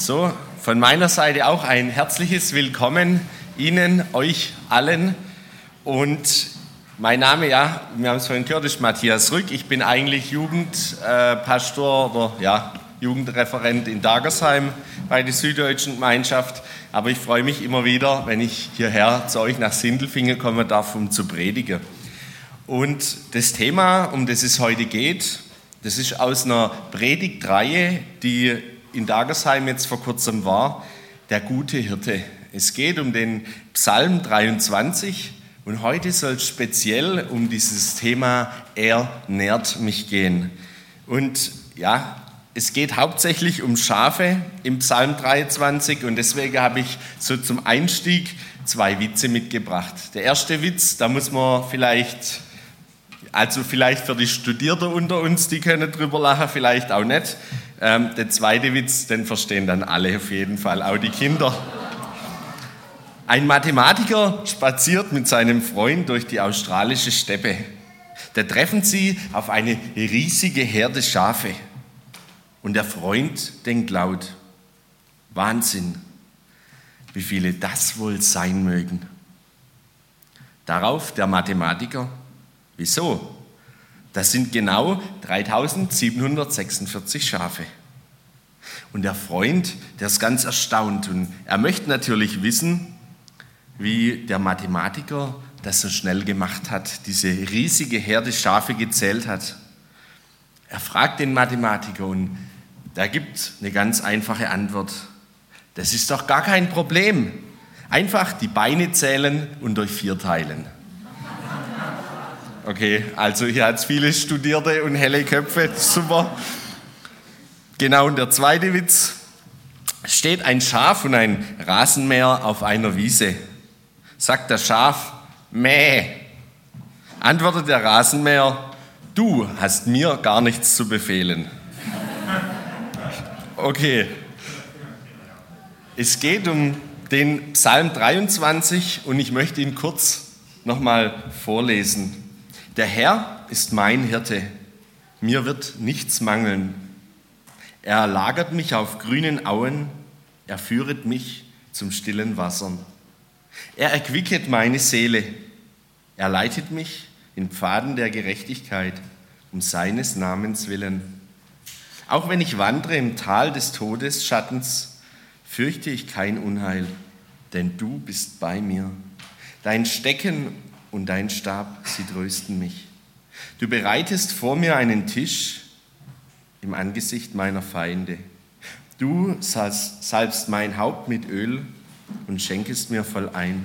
So, von meiner Seite auch ein herzliches Willkommen Ihnen, euch allen. Und mein Name, ja, wir haben es vorhin gehört, ist Matthias Rück. Ich bin eigentlich Jugendpastor oder ja, Jugendreferent in Dagersheim bei der Süddeutschen Gemeinschaft. Aber ich freue mich immer wieder, wenn ich hierher zu euch nach Sindelfingen kommen darf, um zu predigen. Und das Thema, um das es heute geht, das ist aus einer Predigtreihe, die in Dagersheim jetzt vor kurzem war, der gute Hirte. Es geht um den Psalm 23 und heute soll es speziell um dieses Thema Er nährt mich gehen. Und ja, es geht hauptsächlich um Schafe im Psalm 23 und deswegen habe ich so zum Einstieg zwei Witze mitgebracht. Der erste Witz, da muss man vielleicht also vielleicht für die Studierten unter uns, die können drüber lachen, vielleicht auch nicht. Ähm, der zweite Witz, den verstehen dann alle auf jeden Fall, auch die Kinder. Ein Mathematiker spaziert mit seinem Freund durch die australische Steppe. Da treffen sie auf eine riesige Herde Schafe. Und der Freund denkt laut, Wahnsinn, wie viele das wohl sein mögen. Darauf der Mathematiker, Wieso? Das sind genau 3746 Schafe. Und der Freund, der ist ganz erstaunt und er möchte natürlich wissen, wie der Mathematiker das so schnell gemacht hat, diese riesige Herde Schafe gezählt hat. Er fragt den Mathematiker und der gibt eine ganz einfache Antwort. Das ist doch gar kein Problem. Einfach die Beine zählen und durch vier teilen. Okay, also hier hat es viele Studierte und helle Köpfe, super. Genau, und der zweite Witz. Steht ein Schaf und ein Rasenmäher auf einer Wiese. Sagt das Schaf, Mäh. Antwortet der Rasenmäher, du hast mir gar nichts zu befehlen. Okay. Es geht um den Psalm 23 und ich möchte ihn kurz nochmal vorlesen. Der Herr ist mein Hirte, mir wird nichts mangeln. Er lagert mich auf grünen Auen, er führet mich zum stillen Wassern. Er erquicket meine Seele, er leitet mich in Pfaden der Gerechtigkeit um seines Namens willen. Auch wenn ich wandre im Tal des Todesschattens, fürchte ich kein Unheil, denn du bist bei mir. Dein Stecken und dein Stab, sie trösten mich. Du bereitest vor mir einen Tisch im Angesicht meiner Feinde. Du salbst mein Haupt mit Öl und schenkest mir voll ein.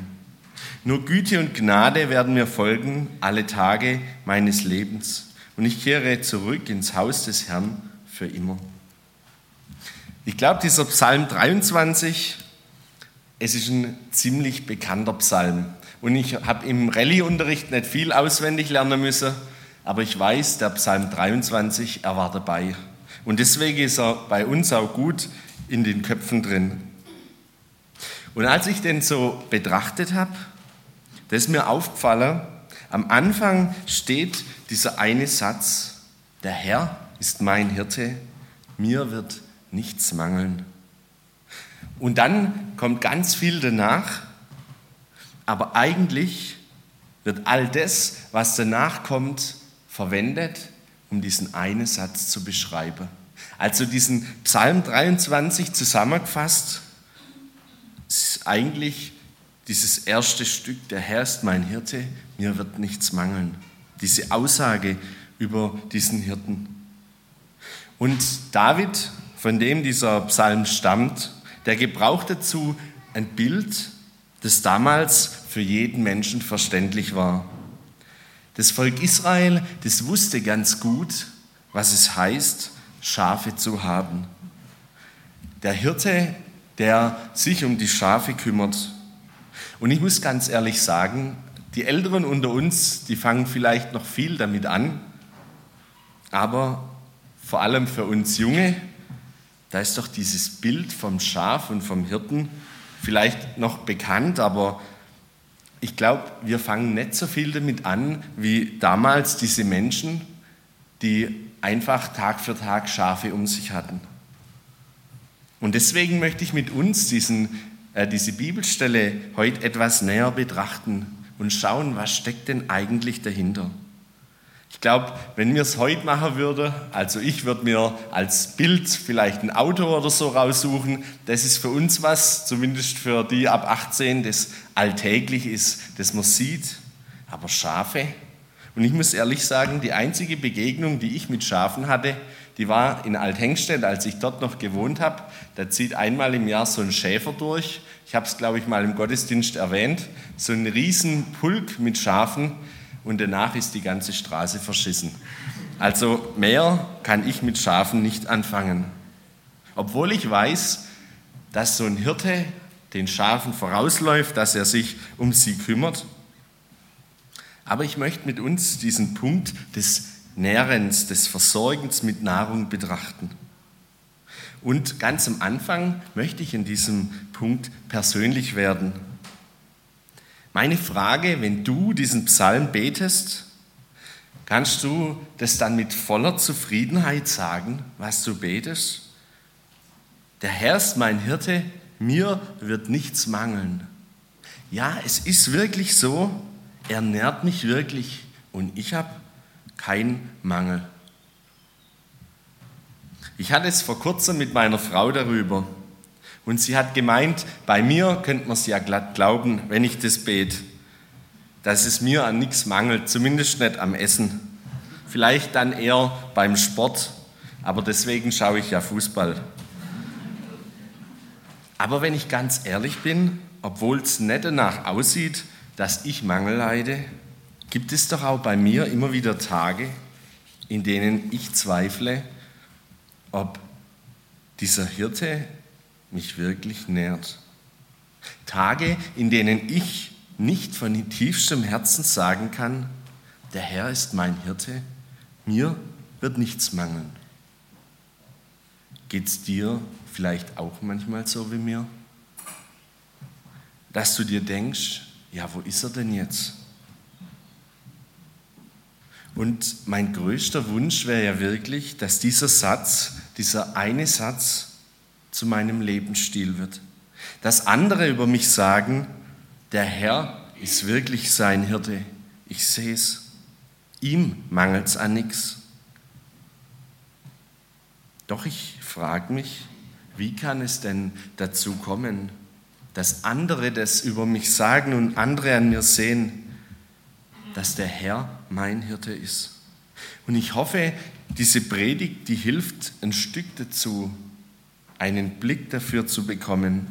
Nur Güte und Gnade werden mir folgen alle Tage meines Lebens und ich kehre zurück ins Haus des Herrn für immer. Ich glaube, dieser Psalm 23, es ist ein ziemlich bekannter Psalm. Und ich habe im Rallye-Unterricht nicht viel auswendig lernen müssen, aber ich weiß, der Psalm 23, er war dabei. Und deswegen ist er bei uns auch gut in den Köpfen drin. Und als ich den so betrachtet habe, da ist mir aufgefallen, am Anfang steht dieser eine Satz, der Herr ist mein Hirte, mir wird nichts mangeln. Und dann kommt ganz viel danach, aber eigentlich wird all das, was danach kommt, verwendet, um diesen einen Satz zu beschreiben. Also diesen Psalm 23 zusammengefasst, ist eigentlich dieses erste Stück, der Herr ist mein Hirte, mir wird nichts mangeln. Diese Aussage über diesen Hirten. Und David, von dem dieser Psalm stammt, der gebraucht dazu ein Bild das damals für jeden Menschen verständlich war. Das Volk Israel, das wusste ganz gut, was es heißt, Schafe zu haben. Der Hirte, der sich um die Schafe kümmert. Und ich muss ganz ehrlich sagen, die Älteren unter uns, die fangen vielleicht noch viel damit an, aber vor allem für uns Junge, da ist doch dieses Bild vom Schaf und vom Hirten vielleicht noch bekannt, aber ich glaube, wir fangen nicht so viel damit an wie damals diese Menschen, die einfach Tag für Tag Schafe um sich hatten. Und deswegen möchte ich mit uns diesen, äh, diese Bibelstelle heute etwas näher betrachten und schauen, was steckt denn eigentlich dahinter. Ich glaube, wenn wir es heute machen würden, also ich würde mir als Bild vielleicht ein Auto oder so raussuchen, das ist für uns was, zumindest für die ab 18, das alltäglich ist, das man sieht. Aber Schafe, und ich muss ehrlich sagen, die einzige Begegnung, die ich mit Schafen hatte, die war in Althengstedt, als ich dort noch gewohnt habe. Da zieht einmal im Jahr so ein Schäfer durch. Ich habe es, glaube ich, mal im Gottesdienst erwähnt. So ein Riesenpulk mit Schafen und danach ist die ganze Straße verschissen. Also mehr kann ich mit Schafen nicht anfangen. Obwohl ich weiß, dass so ein Hirte den Schafen vorausläuft, dass er sich um sie kümmert. Aber ich möchte mit uns diesen Punkt des Nährens, des Versorgens mit Nahrung betrachten. Und ganz am Anfang möchte ich in diesem Punkt persönlich werden. Meine Frage, wenn du diesen Psalm betest, kannst du das dann mit voller Zufriedenheit sagen, was du betest? Der Herr ist mein Hirte, mir wird nichts mangeln. Ja, es ist wirklich so, er nährt mich wirklich und ich habe kein Mangel. Ich hatte es vor kurzem mit meiner Frau darüber und sie hat gemeint, bei mir könnte man es ja glatt glauben, wenn ich das bete, dass es mir an nichts mangelt, zumindest nicht am Essen. Vielleicht dann eher beim Sport, aber deswegen schaue ich ja Fußball. Aber wenn ich ganz ehrlich bin, obwohl es nicht danach aussieht, dass ich Mangel leide, gibt es doch auch bei mir immer wieder Tage, in denen ich zweifle, ob dieser Hirte mich wirklich nährt. Tage, in denen ich nicht von tiefstem Herzen sagen kann, der Herr ist mein Hirte, mir wird nichts mangeln. Geht es dir vielleicht auch manchmal so wie mir? Dass du dir denkst, ja, wo ist er denn jetzt? Und mein größter Wunsch wäre ja wirklich, dass dieser Satz, dieser eine Satz zu meinem Lebensstil wird. Dass andere über mich sagen, der Herr ist wirklich sein Hirte. Ich sehe es. Ihm mangelt es an nichts. Doch ich frage mich, wie kann es denn dazu kommen, dass andere das über mich sagen und andere an mir sehen, dass der Herr mein Hirte ist. Und ich hoffe, diese Predigt, die hilft ein Stück dazu, einen Blick dafür zu bekommen,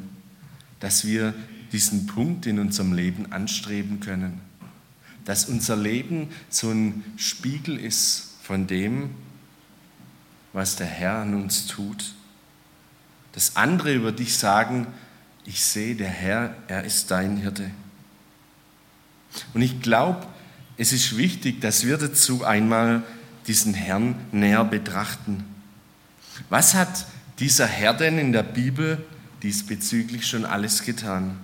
dass wir diesen Punkt in unserem Leben anstreben können. Dass unser Leben so ein Spiegel ist von dem, was der Herr an uns tut. Dass andere über dich sagen, ich sehe, der Herr, er ist dein Hirte. Und ich glaube, es ist wichtig, dass wir dazu einmal diesen Herrn näher betrachten. Was hat dieser Herr denn in der Bibel diesbezüglich schon alles getan?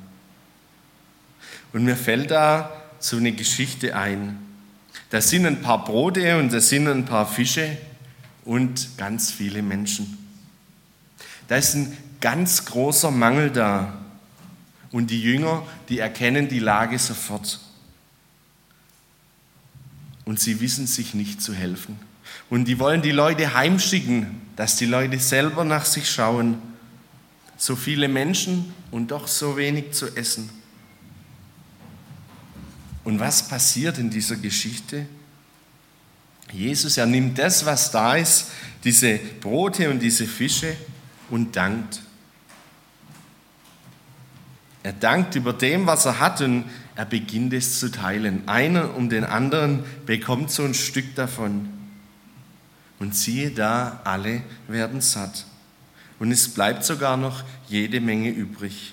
Und mir fällt da so eine Geschichte ein. Da sind ein paar Brote und da sind ein paar Fische und ganz viele Menschen. Da ist ein ganz großer Mangel da. Und die Jünger, die erkennen die Lage sofort. Und sie wissen sich nicht zu helfen. Und die wollen die Leute heimschicken, dass die Leute selber nach sich schauen. So viele Menschen und doch so wenig zu essen. Und was passiert in dieser Geschichte? Jesus, er nimmt das, was da ist, diese Brote und diese Fische und dankt. Er dankt über dem, was er hat und er beginnt es zu teilen. Einer um den anderen bekommt so ein Stück davon. Und siehe da, alle werden satt. Und es bleibt sogar noch jede Menge übrig.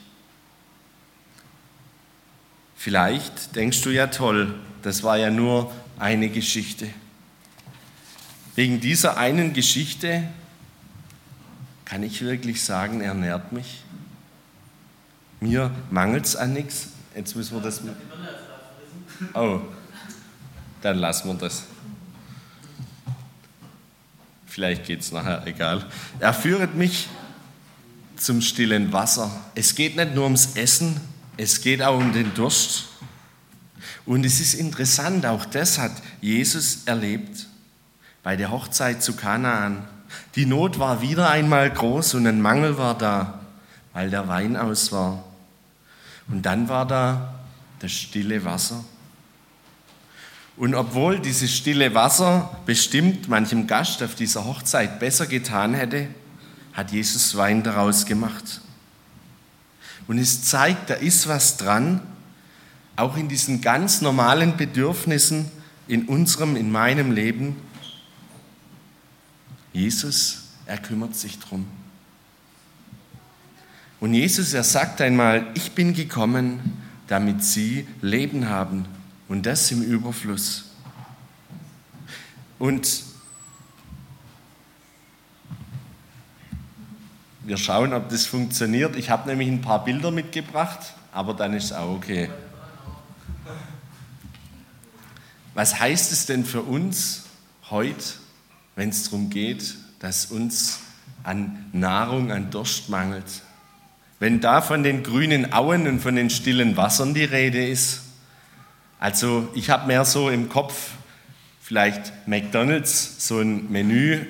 Vielleicht denkst du ja toll, das war ja nur eine Geschichte. Wegen dieser einen Geschichte kann ich wirklich sagen, er nährt mich. Mir mangelt es an nichts. Jetzt müssen wir das. Oh, dann lassen wir das. Vielleicht geht es nachher, egal. Er führet mich zum stillen Wasser. Es geht nicht nur ums Essen, es geht auch um den Durst. Und es ist interessant, auch das hat Jesus erlebt bei der Hochzeit zu Kanaan. Die Not war wieder einmal groß und ein Mangel war da, weil der Wein aus war. Und dann war da das stille Wasser. Und obwohl dieses stille Wasser bestimmt manchem Gast auf dieser Hochzeit besser getan hätte, hat Jesus Wein daraus gemacht. Und es zeigt, da ist was dran, auch in diesen ganz normalen Bedürfnissen in unserem, in meinem Leben. Jesus, er kümmert sich drum. Und Jesus, er sagt einmal, ich bin gekommen, damit sie Leben haben und das im Überfluss. Und wir schauen, ob das funktioniert. Ich habe nämlich ein paar Bilder mitgebracht, aber dann ist es auch okay. Was heißt es denn für uns heute, wenn es darum geht, dass uns an Nahrung, an Durst mangelt? Wenn da von den grünen Auen und von den stillen Wassern die Rede ist, also ich habe mehr so im Kopf, vielleicht McDonald's, so ein Menü,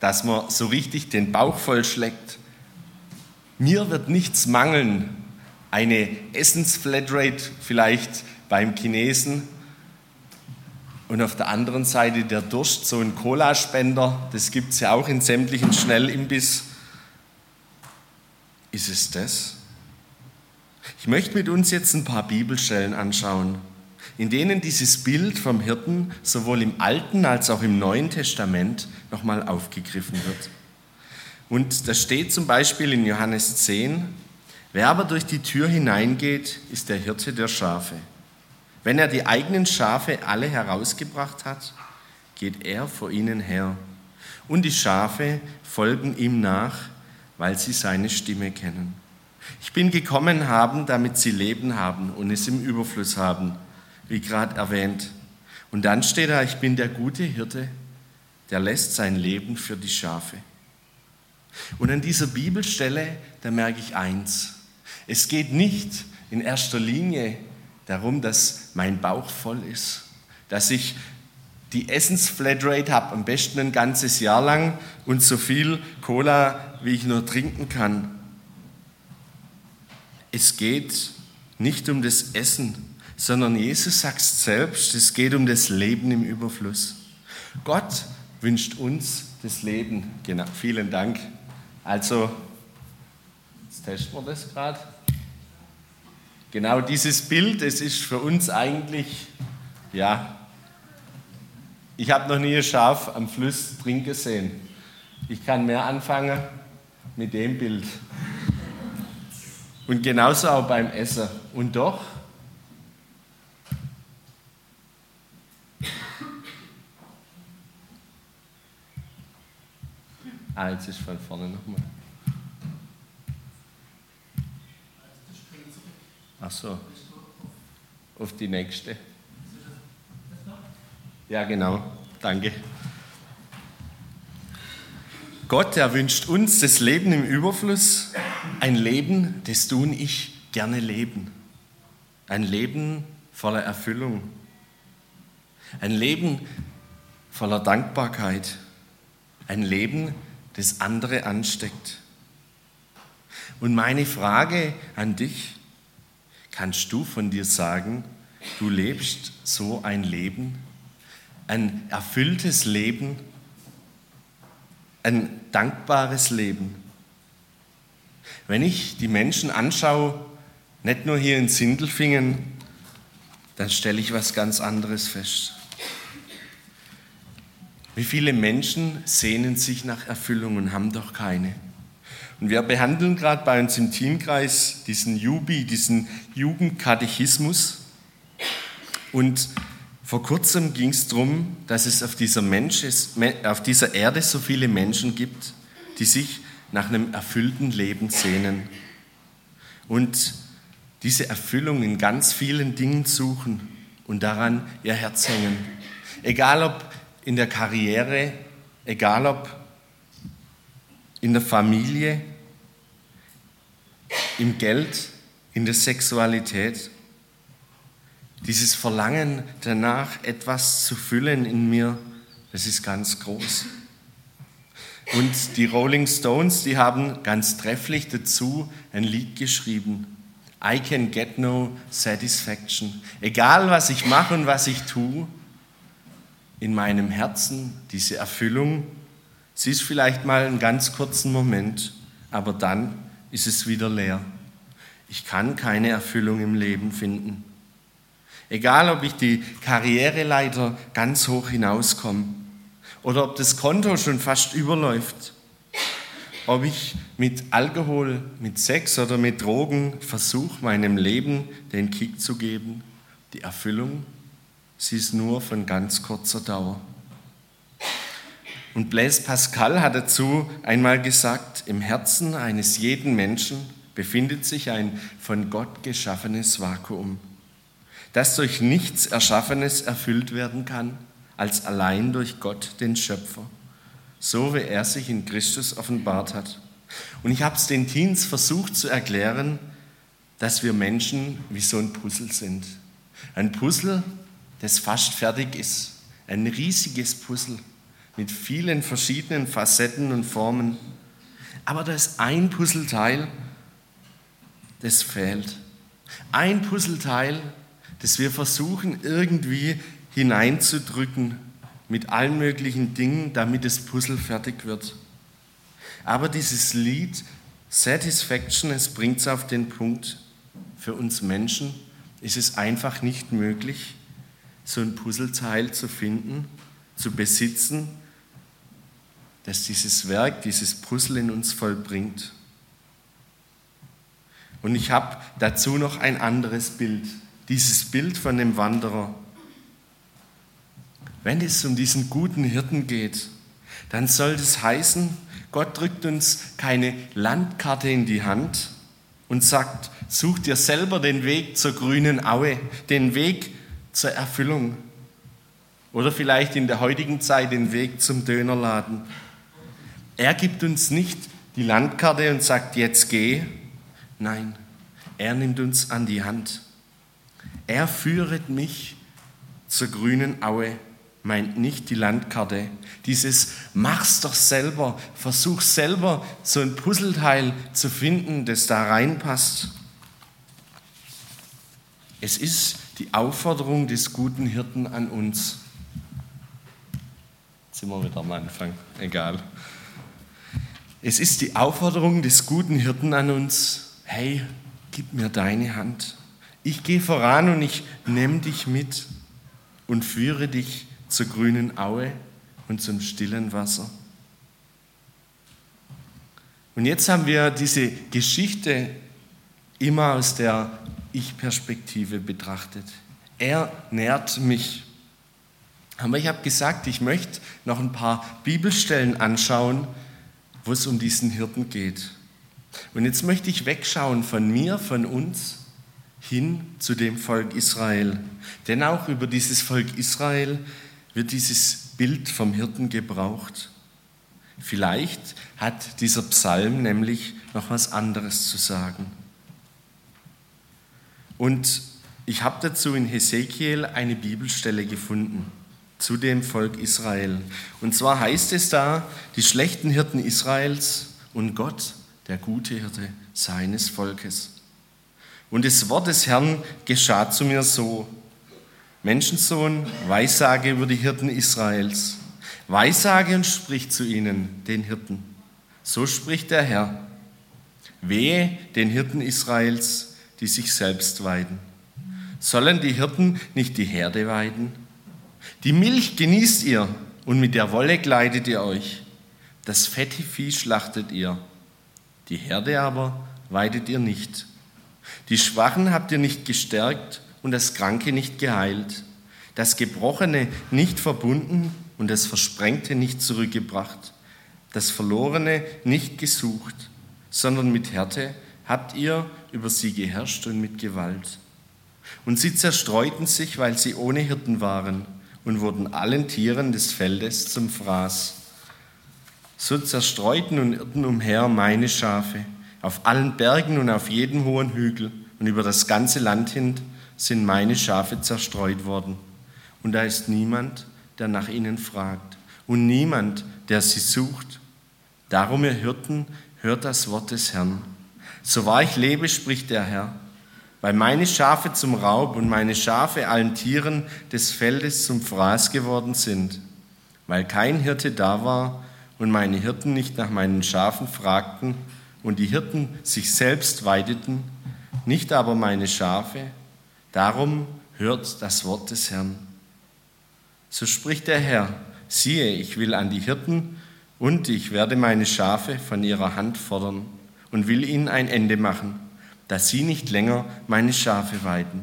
dass man so richtig den Bauch vollschlägt. Mir wird nichts mangeln. Eine Essensflatrate vielleicht beim Chinesen. Und auf der anderen Seite der Durst, so ein Cola-Spender, das gibt es ja auch in sämtlichen Schnellimbiss. Ist es das? Ich möchte mit uns jetzt ein paar Bibelstellen anschauen in denen dieses Bild vom Hirten sowohl im Alten als auch im Neuen Testament nochmal aufgegriffen wird. Und da steht zum Beispiel in Johannes 10, wer aber durch die Tür hineingeht, ist der Hirte der Schafe. Wenn er die eigenen Schafe alle herausgebracht hat, geht er vor ihnen her. Und die Schafe folgen ihm nach, weil sie seine Stimme kennen. Ich bin gekommen haben, damit sie Leben haben und es im Überfluss haben wie gerade erwähnt. Und dann steht da, ich bin der gute Hirte, der lässt sein Leben für die Schafe. Und an dieser Bibelstelle, da merke ich eins. Es geht nicht in erster Linie darum, dass mein Bauch voll ist, dass ich die Essensflatrate habe, am besten ein ganzes Jahr lang und so viel Cola, wie ich nur trinken kann. Es geht nicht um das Essen, sondern Jesus sagt selbst, es geht um das Leben im Überfluss. Gott wünscht uns das Leben. Genau, vielen Dank. Also, jetzt testen wir das gerade. Genau dieses Bild, es ist für uns eigentlich, ja, ich habe noch nie ein Schaf am Fluss trinken sehen. Ich kann mehr anfangen mit dem Bild. Und genauso auch beim Essen. Und doch Ah, jetzt ist von vorne nochmal. Ach so. Auf die nächste. Ja, genau. Danke. Gott, er wünscht uns das Leben im Überfluss, ein Leben, das du und ich gerne leben. Ein Leben voller Erfüllung. Ein Leben voller Dankbarkeit. Ein Leben, das andere ansteckt. Und meine Frage an dich, kannst du von dir sagen, du lebst so ein Leben, ein erfülltes Leben, ein dankbares Leben? Wenn ich die Menschen anschaue, nicht nur hier in Sindelfingen, dann stelle ich was ganz anderes fest. Wie viele Menschen sehnen sich nach Erfüllung und haben doch keine? Und wir behandeln gerade bei uns im Teamkreis diesen Jubi, diesen Jugendkatechismus. Und vor kurzem ging es darum, dass es auf dieser, Mensch, auf dieser Erde so viele Menschen gibt, die sich nach einem erfüllten Leben sehnen. Und diese Erfüllung in ganz vielen Dingen suchen und daran ihr Herz hängen. Egal ob in der Karriere, egal ob in der Familie, im Geld, in der Sexualität. Dieses Verlangen danach, etwas zu füllen in mir, das ist ganz groß. Und die Rolling Stones, die haben ganz trefflich dazu ein Lied geschrieben. I can get no satisfaction. Egal was ich mache und was ich tue, in meinem Herzen diese Erfüllung, sie ist vielleicht mal einen ganz kurzen Moment, aber dann ist es wieder leer. Ich kann keine Erfüllung im Leben finden. Egal, ob ich die Karriereleiter ganz hoch hinauskomme oder ob das Konto schon fast überläuft, ob ich mit Alkohol, mit Sex oder mit Drogen versuche, meinem Leben den Kick zu geben, die Erfüllung, sie ist nur von ganz kurzer Dauer. Und Blaise Pascal hat dazu einmal gesagt, im Herzen eines jeden Menschen befindet sich ein von Gott geschaffenes Vakuum, das durch nichts Erschaffenes erfüllt werden kann, als allein durch Gott, den Schöpfer, so wie er sich in Christus offenbart hat. Und ich habe es den Teens versucht zu erklären, dass wir Menschen wie so ein Puzzle sind. Ein Puzzle, das fast fertig ist. Ein riesiges Puzzle mit vielen verschiedenen Facetten und Formen. Aber da ist ein Puzzleteil, das fehlt. Ein Puzzleteil, das wir versuchen irgendwie hineinzudrücken mit allen möglichen Dingen, damit das Puzzle fertig wird. Aber dieses Lied Satisfaction, es bringt es auf den Punkt, für uns Menschen ist es einfach nicht möglich, so ein Puzzleteil zu finden, zu besitzen, das dieses Werk, dieses Puzzle in uns vollbringt. Und ich habe dazu noch ein anderes Bild, dieses Bild von dem Wanderer. Wenn es um diesen guten Hirten geht, dann soll das heißen, Gott drückt uns keine Landkarte in die Hand und sagt, such dir selber den Weg zur grünen Aue, den Weg zur Erfüllung oder vielleicht in der heutigen Zeit den Weg zum Dönerladen. Er gibt uns nicht die Landkarte und sagt, jetzt geh, Nein, er nimmt uns an die Hand. Er führet mich zur grünen Aue, meint nicht die Landkarte. Dieses mach's doch selber, versuch selber so ein Puzzleteil zu finden, das da reinpasst. Es ist die Aufforderung des guten Hirten an uns. Jetzt sind wir wieder am Anfang, egal. Es ist die Aufforderung des guten Hirten an uns, hey, gib mir deine Hand. Ich gehe voran und ich nehme dich mit und führe dich zur grünen Aue und zum stillen Wasser. Und jetzt haben wir diese Geschichte immer aus der Ich-Perspektive betrachtet. Er nährt mich. Aber ich habe gesagt, ich möchte noch ein paar Bibelstellen anschauen, wo es um diesen Hirten geht. Und jetzt möchte ich wegschauen von mir, von uns, hin zu dem Volk Israel. Denn auch über dieses Volk Israel wird dieses Bild vom Hirten gebraucht. Vielleicht hat dieser Psalm nämlich noch was anderes zu sagen. Und ich habe dazu in Hesekiel eine Bibelstelle gefunden zu dem Volk Israel. Und zwar heißt es da, die schlechten Hirten Israels und Gott der gute Hirte seines Volkes. Und das Wort des Herrn geschah zu mir so, Menschensohn, Weissage über die Hirten Israels. Weissage und sprich zu ihnen, den Hirten. So spricht der Herr. Wehe den Hirten Israels, die sich selbst weiden. Sollen die Hirten nicht die Herde weiden? Die Milch genießt ihr und mit der Wolle kleidet ihr euch. Das fette Vieh schlachtet ihr die Herde aber weidet ihr nicht. Die Schwachen habt ihr nicht gestärkt und das Kranke nicht geheilt, das Gebrochene nicht verbunden und das Versprengte nicht zurückgebracht, das Verlorene nicht gesucht, sondern mit Härte habt ihr über sie geherrscht und mit Gewalt. Und sie zerstreuten sich, weil sie ohne Hirten waren und wurden allen Tieren des Feldes zum Fraß. So zerstreuten und irrten umher meine Schafe, Auf allen Bergen und auf jedem hohen Hügel und über das ganze Land hin sind meine Schafe zerstreut worden. Und da ist niemand, der nach ihnen fragt und niemand, der sie sucht. Darum, ihr Hirten, hört das Wort des Herrn. So wahr ich lebe, spricht der Herr, weil meine Schafe zum Raub und meine Schafe allen Tieren des Feldes zum Fraß geworden sind, weil kein Hirte da war und meine Hirten nicht nach meinen Schafen fragten und die Hirten sich selbst weideten, nicht aber meine Schafe, darum hört das Wort des Herrn. So spricht der Herr, siehe, ich will an die Hirten und ich werde meine Schafe von ihrer Hand fordern und will ihnen ein Ende machen dass sie nicht länger meine Schafe weiden.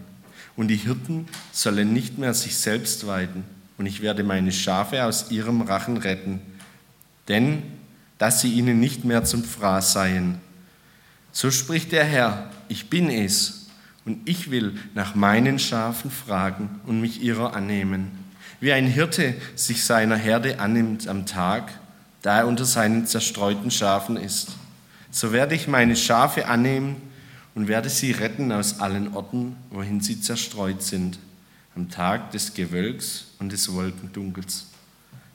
Und die Hirten sollen nicht mehr sich selbst weiden. Und ich werde meine Schafe aus ihrem Rachen retten, denn dass sie ihnen nicht mehr zum Fraß seien. So spricht der Herr, ich bin es, und ich will nach meinen Schafen fragen und mich ihrer annehmen. Wie ein Hirte sich seiner Herde annimmt am Tag, da er unter seinen zerstreuten Schafen ist. So werde ich meine Schafe annehmen und werde sie retten aus allen Orten, wohin sie zerstreut sind, am Tag des Gewölks und des Wolkendunkels.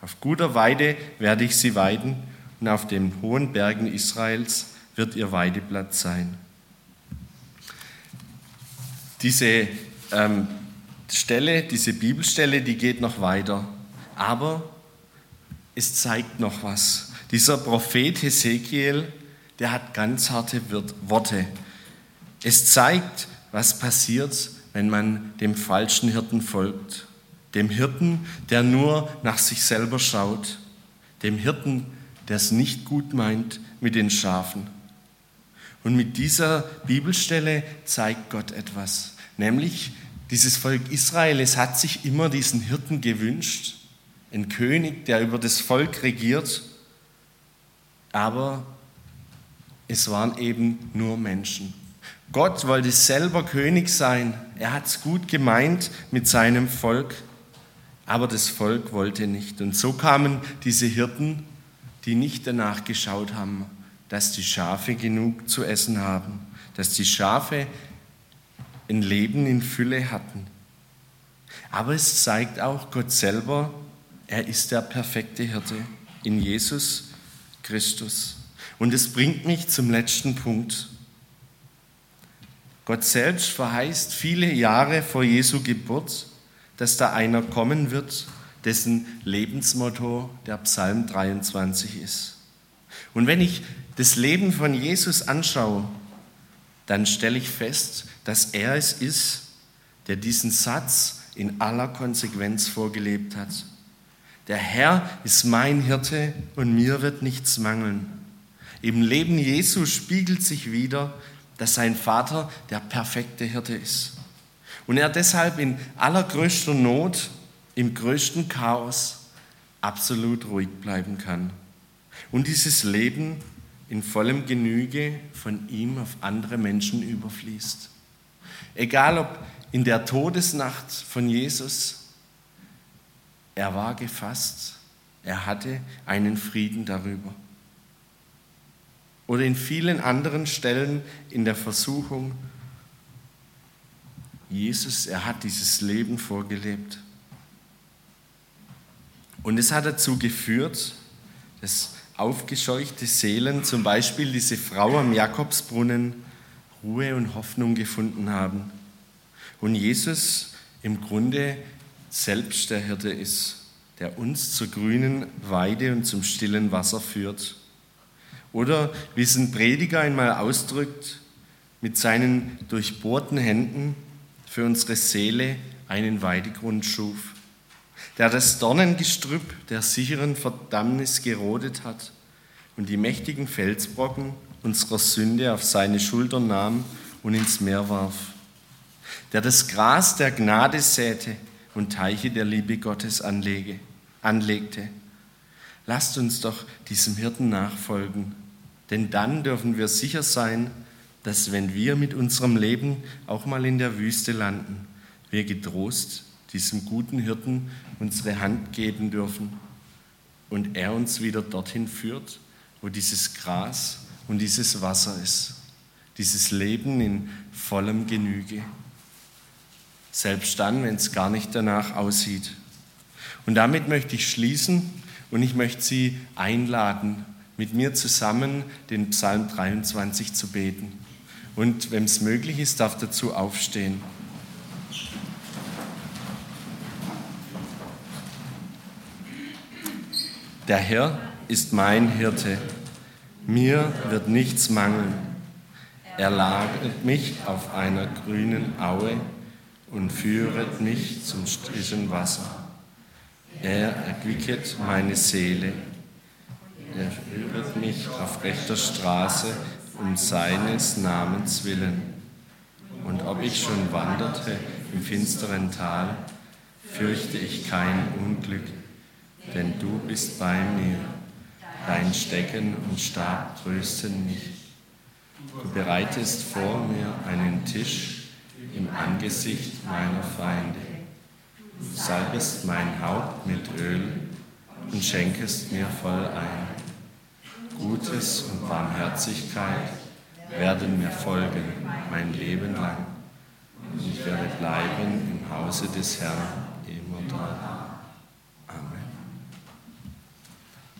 Auf guter Weide werde ich sie weiden und auf den hohen Bergen Israels wird ihr Weideplatz sein. Diese ähm, Stelle, diese Bibelstelle, die geht noch weiter, aber es zeigt noch was. Dieser Prophet Hesekiel, der hat ganz harte Worte. Es zeigt, was passiert, wenn man dem falschen Hirten folgt. Dem Hirten, der nur nach sich selber schaut. Dem Hirten, der es nicht gut meint mit den Schafen. Und mit dieser Bibelstelle zeigt Gott etwas, nämlich dieses Volk Israel, es hat sich immer diesen Hirten gewünscht, ein König, der über das Volk regiert, aber es waren eben nur Menschen. Gott wollte selber König sein. Er hat es gut gemeint mit seinem Volk, aber das Volk wollte nicht. Und so kamen diese Hirten, die nicht danach geschaut haben, dass die Schafe genug zu essen haben, dass die Schafe ein Leben in Fülle hatten. Aber es zeigt auch Gott selber, er ist der perfekte Hirte in Jesus Christus. Und es bringt mich zum letzten Punkt. Gott selbst verheißt viele Jahre vor Jesu Geburt, dass da einer kommen wird, dessen Lebensmotto der Psalm 23 ist. Und wenn ich das Leben von Jesus anschaue, dann stelle ich fest, dass er es ist, der diesen Satz in aller Konsequenz vorgelebt hat. Der Herr ist mein Hirte und mir wird nichts mangeln. Im Leben Jesu spiegelt sich wieder, dass sein Vater der perfekte Hirte ist. Und er deshalb in allergrößter Not, im größten Chaos absolut ruhig bleiben kann. Und dieses Leben in vollem Genüge von ihm auf andere Menschen überfließt. Egal ob in der Todesnacht von Jesus, er war gefasst, er hatte einen Frieden darüber. Oder in vielen anderen Stellen in der Versuchung. Jesus, er hat dieses Leben vorgelebt. Und es hat dazu geführt, dass aufgescheuchte Seelen, zum Beispiel diese Frau am Jakobsbrunnen, Ruhe und Hoffnung gefunden haben. Und Jesus im Grunde selbst der Hirte ist, der uns zur grünen Weide und zum stillen Wasser führt. Oder wie es ein Prediger einmal ausdrückt, mit seinen durchbohrten Händen für unsere Seele einen Weidegrund schuf, der das Dornengestrüpp der sicheren Verdammnis gerodet hat und die mächtigen Felsbrocken unserer Sünde auf seine Schultern nahm und ins Meer warf, der das Gras der Gnade säte und Teiche der Liebe Gottes anlege, anlegte. Lasst uns doch diesem Hirten nachfolgen denn dann dürfen wir sicher sein, dass wenn wir mit unserem Leben auch mal in der Wüste landen, wir getrost diesem guten Hirten unsere Hand geben dürfen und er uns wieder dorthin führt, wo dieses Gras und dieses Wasser ist. dieses Leben in vollem Genüge. Selbst dann, wenn es gar nicht danach aussieht. Und damit möchte ich schließen und ich möchte Sie einladen, mit mir zusammen den Psalm 23 zu beten. Und wenn es möglich ist, darf dazu aufstehen. Der Herr ist mein Hirte, mir wird nichts mangeln. Er lagert mich auf einer grünen Aue und führet mich zum stillen Wasser. Er erquicket meine Seele. Er führet mich auf rechter Straße um seines Namens willen. Und ob ich schon wanderte im finsteren Tal, fürchte ich kein Unglück, denn du bist bei mir. Dein Stecken und Stab trösten mich. Du bereitest vor mir einen Tisch im Angesicht meiner Feinde. Du salbest mein Haupt mit Öl und schenkest mir voll ein. Gutes und Barmherzigkeit werden mir folgen mein Leben lang. Und ich werde bleiben im Hause des Herrn immer da.